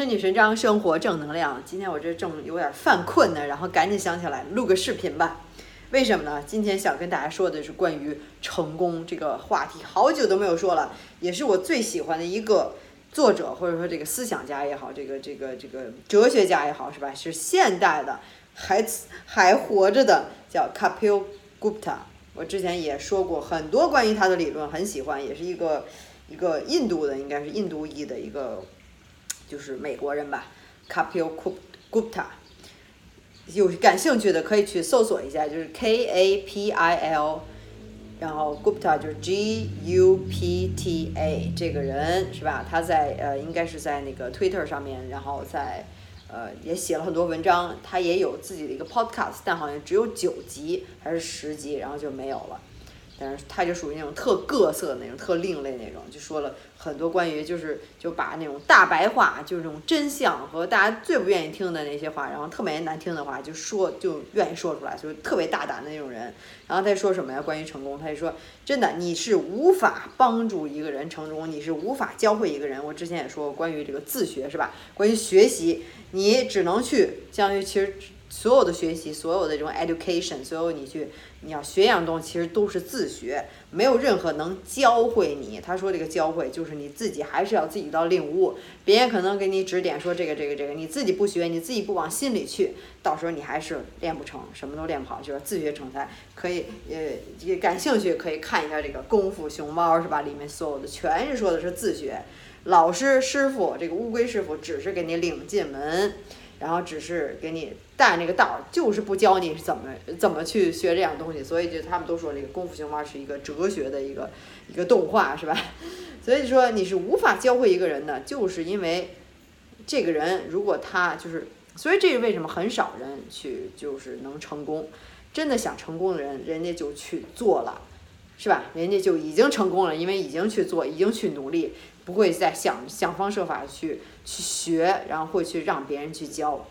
身女神章，生活正能量。今天我这正有点犯困呢，然后赶紧想起来录个视频吧。为什么呢？今天想跟大家说的是关于成功这个话题，好久都没有说了，也是我最喜欢的一个作者，或者说这个思想家也好，这个这个这个哲学家也好，是吧？是现代的，还还活着的，叫 Kapil Gupta。我之前也说过很多关于他的理论，很喜欢，也是一个一个印度的，应该是印度裔的一个。就是美国人吧，Kapil Gupta，有感兴趣的可以去搜索一下，就是 K A P I L，然后 Gupta 就是 G U P T A 这个人是吧？他在呃应该是在那个 Twitter 上面，然后在呃也写了很多文章，他也有自己的一个 Podcast，但好像只有九集还是十集，然后就没有了。但是他就属于那种特各色的那种、特另类那种，就说了很多关于就是就把那种大白话，就是那种真相和大家最不愿意听的那些话，然后特别难听的话就说就愿意说出来，就是特别大胆的那种人。然后他说什么呀？关于成功，他就说真的，你是无法帮助一个人成功，你是无法教会一个人。我之前也说过关于这个自学是吧？关于学习，你只能去相当于其实。所有的学习，所有的这种 education，所有你去你要学一样东西，其实都是自学，没有任何能教会你。他说这个教会就是你自己还是要自己到领悟，别人可能给你指点说这个这个这个，你自己不学，你自己不往心里去，到时候你还是练不成，什么都练不好，就是自学成才。可以呃，感兴趣可以看一下这个功夫熊猫是吧？里面所有的全是说的是自学，老师师傅这个乌龟师傅只是给你领进门。然后只是给你带那个道儿，就是不教你怎么怎么去学这样东西，所以就他们都说这个功夫熊猫是一个哲学的一个一个动画，是吧？所以说你是无法教会一个人的，就是因为这个人如果他就是，所以这是为什么很少人去就是能成功，真的想成功的人，人家就去做了，是吧？人家就已经成功了，因为已经去做，已经去努力。不会再想想方设法去去学，然后会去让别人去教，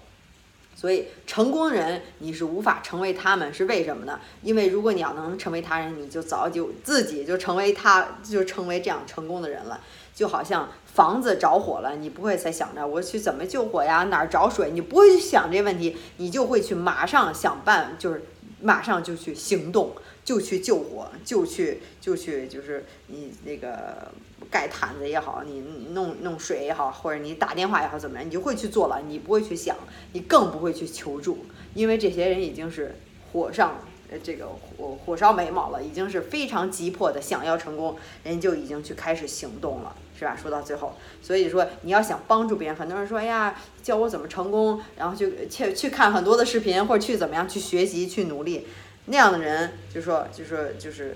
所以成功人你是无法成为他们，是为什么呢？因为如果你要能成为他人，你就早就自己就成为他，就成为这样成功的人了。就好像房子着火了，你不会再想着我去怎么救火呀，哪儿找水，你不会去想这问题，你就会去马上想办，就是马上就去行动，就去救火，就去就去就是你那个。盖毯子也好，你弄弄水也好，或者你打电话也好，怎么样，你就会去做了，你不会去想，你更不会去求助，因为这些人已经是火上呃这个火火烧眉毛了，已经是非常急迫的想要成功，人就已经去开始行动了，是吧？说到最后，所以说你要想帮助别人，很多人说，哎呀，教我怎么成功，然后就去去看很多的视频，或者去怎么样去学习去努力，那样的人就说就说就是，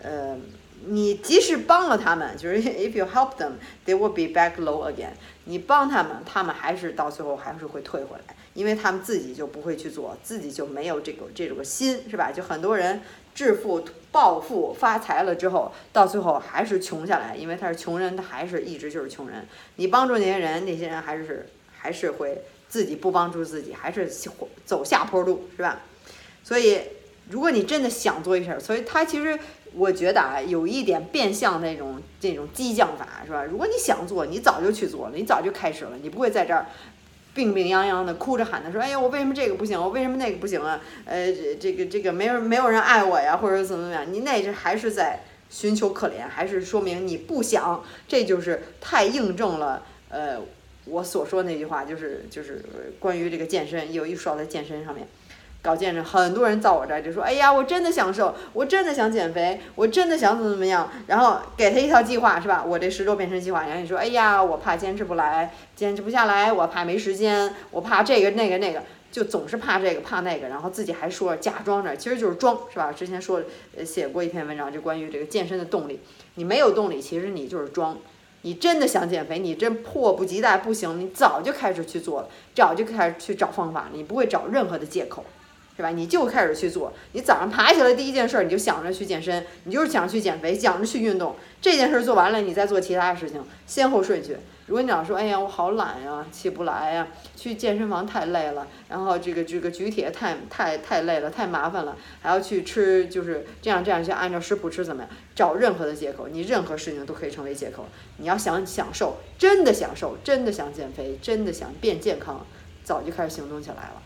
呃。你即使帮了他们，就是 if you help them, they will be back low again。你帮他们，他们还是到最后还是会退回来，因为他们自己就不会去做，自己就没有这个这种心，是吧？就很多人致富、暴富、发财了之后，到最后还是穷下来，因为他是穷人，他还是一直就是穷人。你帮助那些人，那些人还是还是会自己不帮助自己，还是走下坡路，是吧？所以，如果你真的想做一事儿，所以他其实。我觉得啊，有一点变相那种这种激将法，是吧？如果你想做，你早就去做了，你早就开始了，你不会在这儿病病殃殃的哭着喊的说：“哎呀，我为什么这个不行？我为什么那个不行啊？呃，这个这个没有没有人爱我呀，或者怎么怎么样？你那是还是在寻求可怜，还是说明你不想？这就是太印证了呃我所说那句话，就是就是关于这个健身，有一说在健身上面。”搞健身，很多人到我这儿就说：“哎呀，我真的想瘦，我真的想减肥，我真的想怎么怎么样。”然后给他一套计划，是吧？我这十周变身计划，然后你说：“哎呀，我怕坚持不来，坚持不下来，我怕没时间，我怕这个那个那个，就总是怕这个怕那个。”然后自己还说假装着，其实就是装，是吧？之前说呃写过一篇文章，就关于这个健身的动力。你没有动力，其实你就是装。你真的想减肥，你真迫不及待不行，你早就开始去做了，早就开始去找方法，你不会找任何的借口。是吧？你就开始去做。你早上爬起来第一件事，你就想着去健身，你就是想去减肥，想着去运动。这件事做完了，你再做其他事情，先后顺序。如果你老说，哎呀，我好懒呀，起不来呀，去健身房太累了，然后这个这个举铁太太太累了，太麻烦了，还要去吃，就是这样这样去按照食谱吃，怎么样？找任何的借口，你任何事情都可以成为借口。你要想享受，真的享受，真的想减肥，真的想变健康，早就开始行动起来了。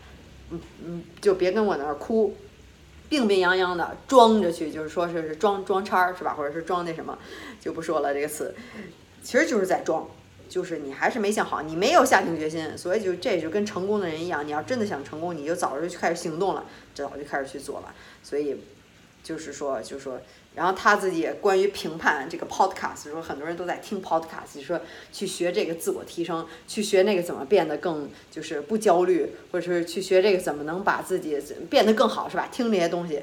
嗯嗯，就别跟我那儿哭，病病殃殃的装着去，就是说是是装装叉儿是吧？或者是装那什么，就不说了这个词，其实就是在装。就是你还是没想好，你没有下定决心，所以就这就跟成功的人一样，你要真的想成功，你就早就开始行动了，早就开始去做了。所以就是说，就是说，然后他自己关于评判这个 podcast，说很多人都在听 podcast，说去学这个自我提升，去学那个怎么变得更就是不焦虑，或者是去学这个怎么能把自己变得更好，是吧？听这些东西。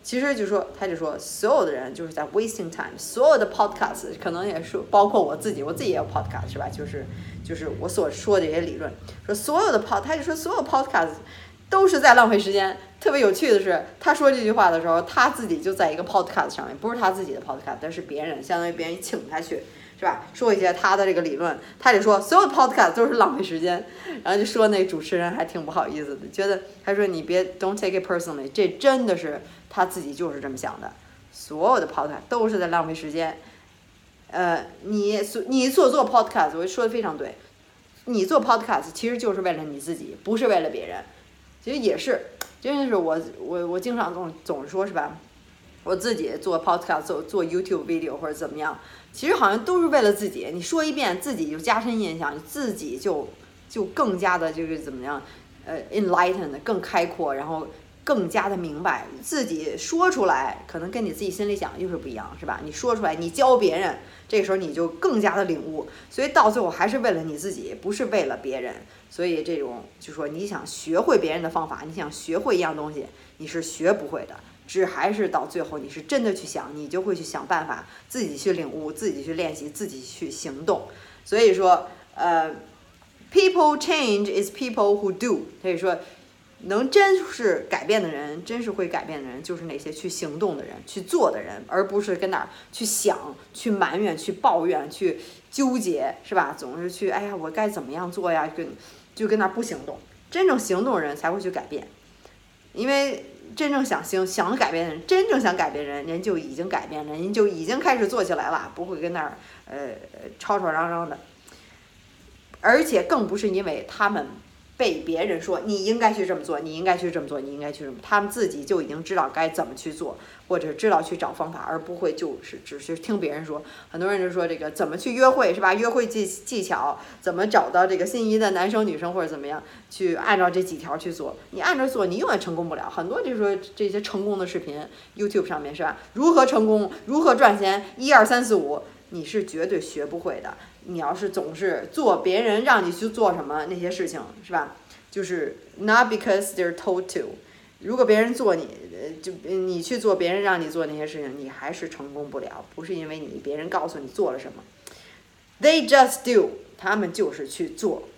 其实就说，他就说，所有的人就是在 wasting time，所有的 podcast 可能也是包括我自己，我自己也有 podcast 是吧？就是就是我所说的这些理论，说所有的 pod，他就说所有 podcast 都是在浪费时间。特别有趣的是，他说这句话的时候，他自己就在一个 podcast 上面，不是他自己的 podcast，但是别人相当于别人请他去。是吧？说一些他的这个理论，他得说所有的 podcast 都是浪费时间，然后就说那主持人还挺不好意思的，觉得他说你别 don't take it personally，这真的是他自己就是这么想的，所有的 podcast 都是在浪费时间。呃，你所你所做 podcast，我说的非常对，你做 podcast 其实就是为了你自己，不是为了别人。其实也是，真的是我我我经常总总说是吧？我自己做 podcast 做做 YouTube video 或者怎么样。其实好像都是为了自己，你说一遍自己就加深印象，自己就就更加的就是怎么样，呃，enlightened 更开阔，然后更加的明白，自己说出来可能跟你自己心里想又是不一样，是吧？你说出来，你教别人，这个时候你就更加的领悟，所以到最后还是为了你自己，不是为了别人。所以这种就说你想学会别人的方法，你想学会一样东西，你是学不会的。只还是到最后，你是真的去想，你就会去想办法，自己去领悟，自己去练习，自己去行动。所以说，呃，people change is people who do。所以说，能真是改变的人，真是会改变的人，就是那些去行动的人，去做的人，而不是跟那儿去想、去埋怨、去抱怨、去纠结，是吧？总是去，哎呀，我该怎么样做呀？跟就跟那儿不行动。真正行动的人才会去改变，因为。真正想行想改变的人，真正想改变人，人就已经改变了，人就已经开始做起来了，不会跟那儿呃吵吵嚷嚷的。而且更不是因为他们被别人说你应该去这么做，你应该去这么做，你应该去什么，他们自己就已经知道该怎么去做。或者知道去找方法，而不会就是只是听别人说。很多人就说这个怎么去约会是吧？约会技技巧怎么找到这个心仪的男生女生或者怎么样？去按照这几条去做，你按照做你永远成功不了。很多就是说这些成功的视频，YouTube 上面是吧？如何成功？如何赚钱？一二三四五，你是绝对学不会的。你要是总是做别人让你去做什么那些事情是吧？就是 not because they're told to。如果别人做你，呃，就你去做别人让你做那些事情，你还是成功不了。不是因为你别人告诉你做了什么，They just do，他们就是去做。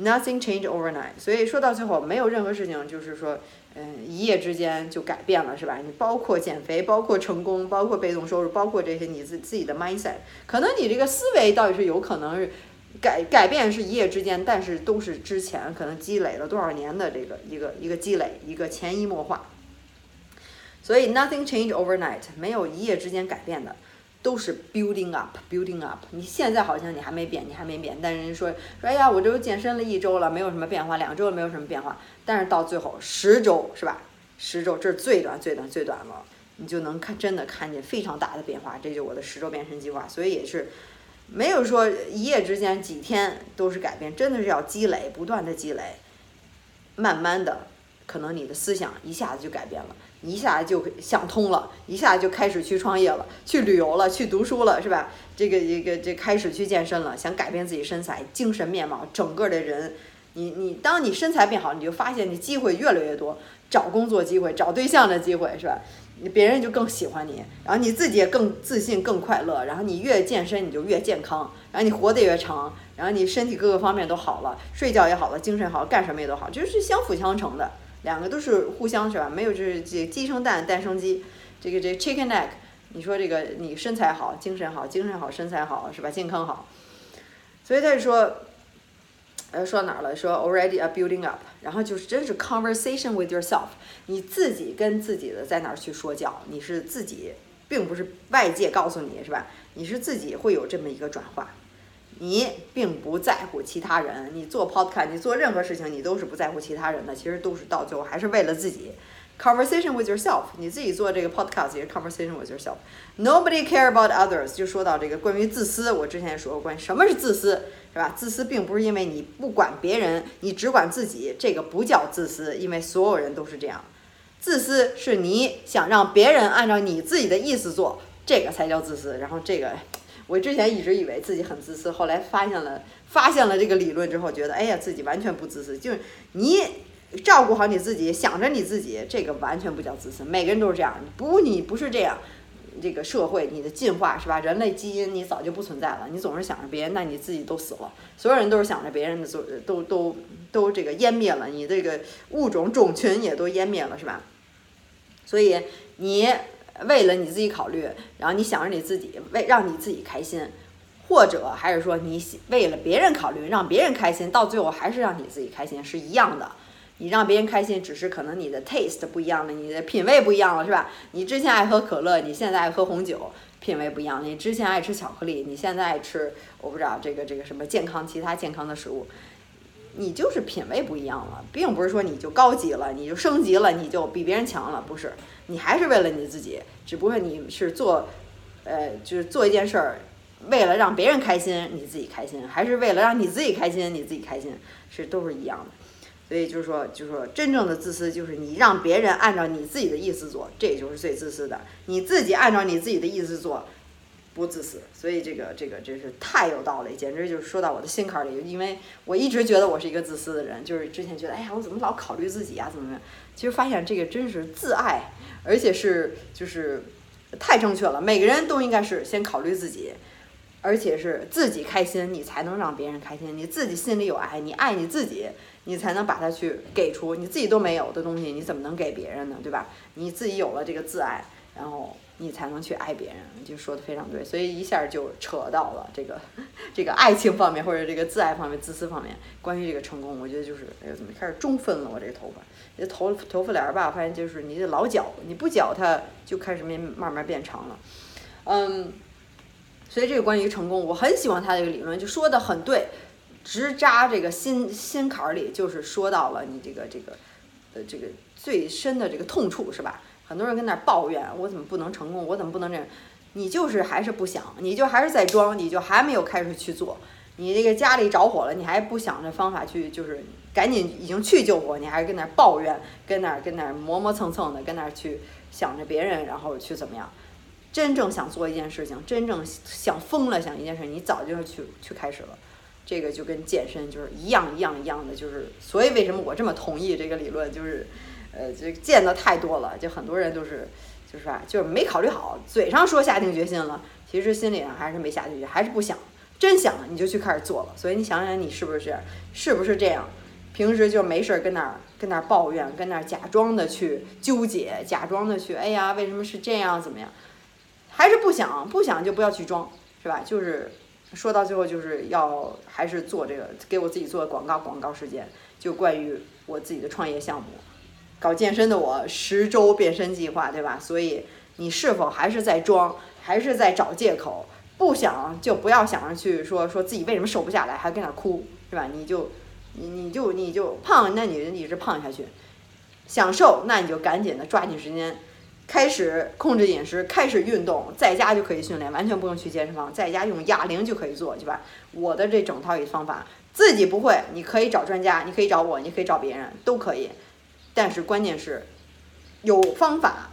Nothing change overnight。所以说到最后，没有任何事情就是说，嗯，一夜之间就改变了，是吧？你包括减肥，包括成功，包括被动收入，包括这些你自自己的 mindset，可能你这个思维倒也是有可能。改改变是一夜之间，但是都是之前可能积累了多少年的这个一个一个积累，一个潜移默化。所以 nothing change overnight，没有一夜之间改变的，都是 building up，building up。你现在好像你还没变，你还没变，但人家说说哎呀，我这都健身了一周了，没有什么变化，两周没有什么变化，但是到最后十周是吧？十周这是最短最短最短了，你就能看真的看见非常大的变化，这就是我的十周变身计划，所以也是。没有说一夜之间几天都是改变，真的是要积累，不断的积累，慢慢的，可能你的思想一下子就改变了，一下子就想通了，一下子就开始去创业了，去旅游了，去读书了，是吧？这个一个这开始去健身了，想改变自己身材、精神面貌，整个的人，你你当你身材变好，你就发现你机会越来越多，找工作机会、找对象的机会，是吧？别人就更喜欢你，然后你自己也更自信、更快乐。然后你越健身，你就越健康，然后你活得越长，然后你身体各个方面都好了，睡觉也好了，精神好，干什么也都好，就是相辅相成的，两个都是互相是吧？没有就是这鸡生蛋，蛋生鸡，这个这 chicken egg。你说这个你身材好，精神好，精神好，身材好是吧？健康好，所以他就说，呃，说到哪儿了？说 already a building up，然后就是真是 conversation with yourself，你自己跟自己的在哪儿去说教，你是自己，并不是外界告诉你是吧？你是自己会有这么一个转化，你并不在乎其他人，你做 podcast，你做任何事情，你都是不在乎其他人的，其实都是到最后还是为了自己。Conversation with yourself，你自己做这个 podcast 也是 conversation with yourself。Nobody care about others，就说到这个关于自私，我之前也说过关于什么是自私，是吧？自私并不是因为你不管别人，你只管自己，这个不叫自私，因为所有人都是这样。自私是你想让别人按照你自己的意思做，这个才叫自私。然后这个，我之前一直以为自己很自私，后来发现了发现了这个理论之后，觉得哎呀，自己完全不自私，就是你。照顾好你自己，想着你自己，这个完全不叫自私。每个人都是这样，不，你不是这样，这个社会你的进化是吧？人类基因你早就不存在了。你总是想着别人，那你自己都死了。所有人都是想着别人的，都都都都这个湮灭了，你这个物种种群也都湮灭了，是吧？所以你为了你自己考虑，然后你想着你自己，为让你自己开心，或者还是说你为了别人考虑，让别人开心，到最后还是让你自己开心，是一样的。你让别人开心，只是可能你的 taste 不一样了，你的品味不一样了，是吧？你之前爱喝可乐，你现在爱喝红酒，品味不一样。你之前爱吃巧克力，你现在爱吃我不知道这个这个什么健康其他健康的食物，你就是品味不一样了，并不是说你就高级了，你就升级了，你就比别人强了，不是？你还是为了你自己，只不过你是做，呃，就是做一件事儿，为了让别人开心，你自己开心，还是为了让你自己开心，你自己开心，是都是一样的。所以就是说，就是说，真正的自私就是你让别人按照你自己的意思做，这就是最自私的。你自己按照你自己的意思做，不自私。所以这个这个真是太有道理，简直就是说到我的心坎里。因为我一直觉得我是一个自私的人，就是之前觉得，哎呀，我怎么老考虑自己呀，怎么样？其实发现这个真是自爱，而且是就是太正确了。每个人都应该是先考虑自己，而且是自己开心，你才能让别人开心。你自己心里有爱，你爱你自己。你才能把它去给出你自己都没有的东西，你怎么能给别人呢？对吧？你自己有了这个自爱，然后你才能去爱别人。就说的非常对，所以一下就扯到了这个这个爱情方面，或者这个自爱方面、自私方面。关于这个成功，我觉得就是哎呦，怎么开始中分了？我这个头发，这头头发帘儿吧，发现就是你得老绞，你不绞它就开始慢慢慢变长了。嗯，所以这个关于成功，我很喜欢他这个理论，就说的很对。直扎这个心心坎儿里，就是说到了你这个这个，呃，这个最深的这个痛处，是吧？很多人跟那儿抱怨，我怎么不能成功？我怎么不能这样？你就是还是不想，你就还是在装，你就还没有开始去做。你这个家里着火了，你还不想着方法去，就是赶紧已经去救火，你还是跟那儿抱怨，跟那儿跟那儿磨磨蹭蹭的，跟那儿去想着别人，然后去怎么样？真正想做一件事情，真正想疯了想一件事，你早就去去开始了。这个就跟健身就是一样一样一样的，就是所以为什么我这么同意这个理论，就是，呃，这见的太多了，就很多人都是，就是啊，就是没考虑好，嘴上说下定决心了，其实心里上还是没下定决心，还是不想，真想你就去开始做了。所以你想想你是不是，是不是这样？平时就没事儿跟那儿跟那儿抱怨，跟那儿假装的去纠结，假装的去，哎呀，为什么是这样？怎么样？还是不想，不想就不要去装，是吧？就是。说到最后，就是要还是做这个，给我自己做广告。广告时间就关于我自己的创业项目，搞健身的我十周变身计划，对吧？所以你是否还是在装，还是在找借口？不想就不要想着去说说自己为什么瘦不下来，还跟那哭，是吧？你就你你就你就胖，那你一直胖下去。想瘦，那你就赶紧的抓紧时间。开始控制饮食，开始运动，在家就可以训练，完全不用去健身房，在家用哑铃就可以做，对吧？我的这整套一方法，自己不会，你可以找专家，你可以找我，你可以找别人，都可以。但是关键是有方法。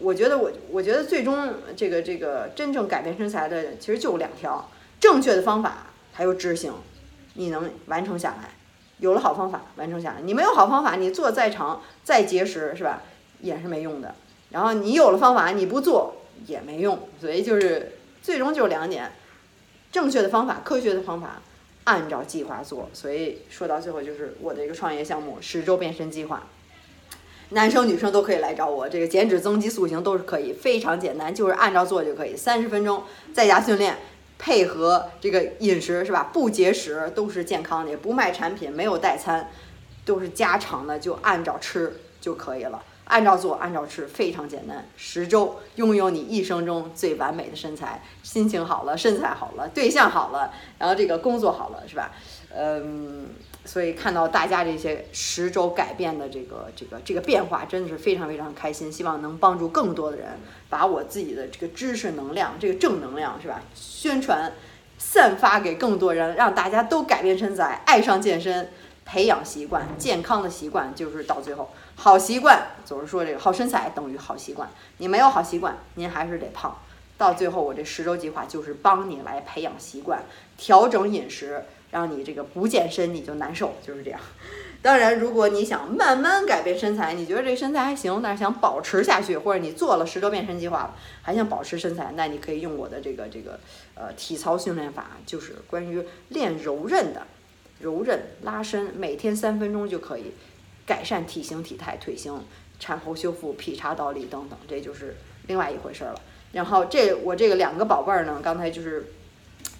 我觉得我，我觉得最终这个这个真正改变身材的，其实就两条：正确的方法还有执行，你能完成下来。有了好方法，完成下来。你没有好方法，你做再长再节食，是吧？也是没用的。然后你有了方法，你不做也没用，所以就是最终就是两点：正确的方法、科学的方法，按照计划做。所以说到最后，就是我的一个创业项目——十周变身计划。男生女生都可以来找我，这个减脂、增肌、塑形都是可以，非常简单，就是按照做就可以。三十分钟在家训练，配合这个饮食是吧？不节食都是健康的，也不卖产品，没有代餐，都是家常的，就按照吃就可以了。按照做，按照吃，非常简单。十周拥有你一生中最完美的身材，心情好了，身材好了，对象好了，然后这个工作好了，是吧？嗯，所以看到大家这些十周改变的这个这个这个变化，真的是非常非常开心。希望能帮助更多的人，把我自己的这个知识能量，这个正能量，是吧？宣传，散发给更多人，让大家都改变身材，爱上健身。培养习惯，健康的习惯就是到最后好习惯。总是说这个好身材等于好习惯，你没有好习惯，您还是得胖。到最后，我这十周计划就是帮你来培养习惯，调整饮食，让你这个不健身你就难受，就是这样。当然，如果你想慢慢改变身材，你觉得这身材还行，但是想保持下去，或者你做了十周变身计划了还想保持身材，那你可以用我的这个这个呃体操训练法，就是关于练柔韧的。柔韧拉伸，每天三分钟就可以改善体型体态、腿型、产后修复、劈叉倒立等等，这就是另外一回事了。然后这我这个两个宝贝儿呢，刚才就是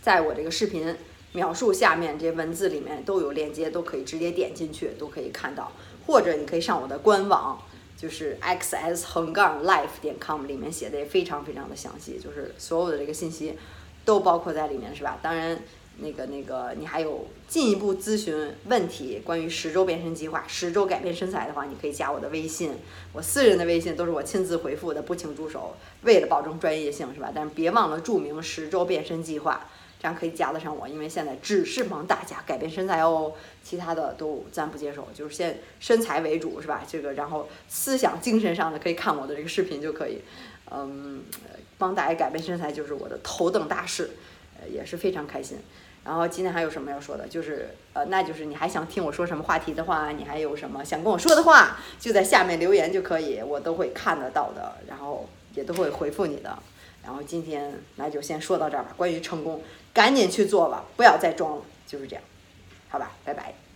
在我这个视频描述下面这文字里面都有链接，都可以直接点进去，都可以看到。或者你可以上我的官网，就是 xs 横杠 life 点 com，里面写的也非常非常的详细，就是所有的这个信息都包括在里面，是吧？当然。那个那个，你还有进一步咨询问题，关于十周变身计划、十周改变身材的话，你可以加我的微信，我私人的微信都是我亲自回复的，不请助手，为了保证专业性，是吧？但是别忘了注明十周变身计划，这样可以加得上我，因为现在只是帮大家改变身材哦，其他的都咱不接受，就是先身材为主，是吧？这个然后思想精神上的可以看我的这个视频就可以，嗯，帮大家改变身材就是我的头等大事，也是非常开心。然后今天还有什么要说的？就是呃，那就是你还想听我说什么话题的话，你还有什么想跟我说的话，就在下面留言就可以，我都会看得到的，然后也都会回复你的。然后今天那就先说到这儿吧。关于成功，赶紧去做吧，不要再装了，就是这样，好吧，拜拜。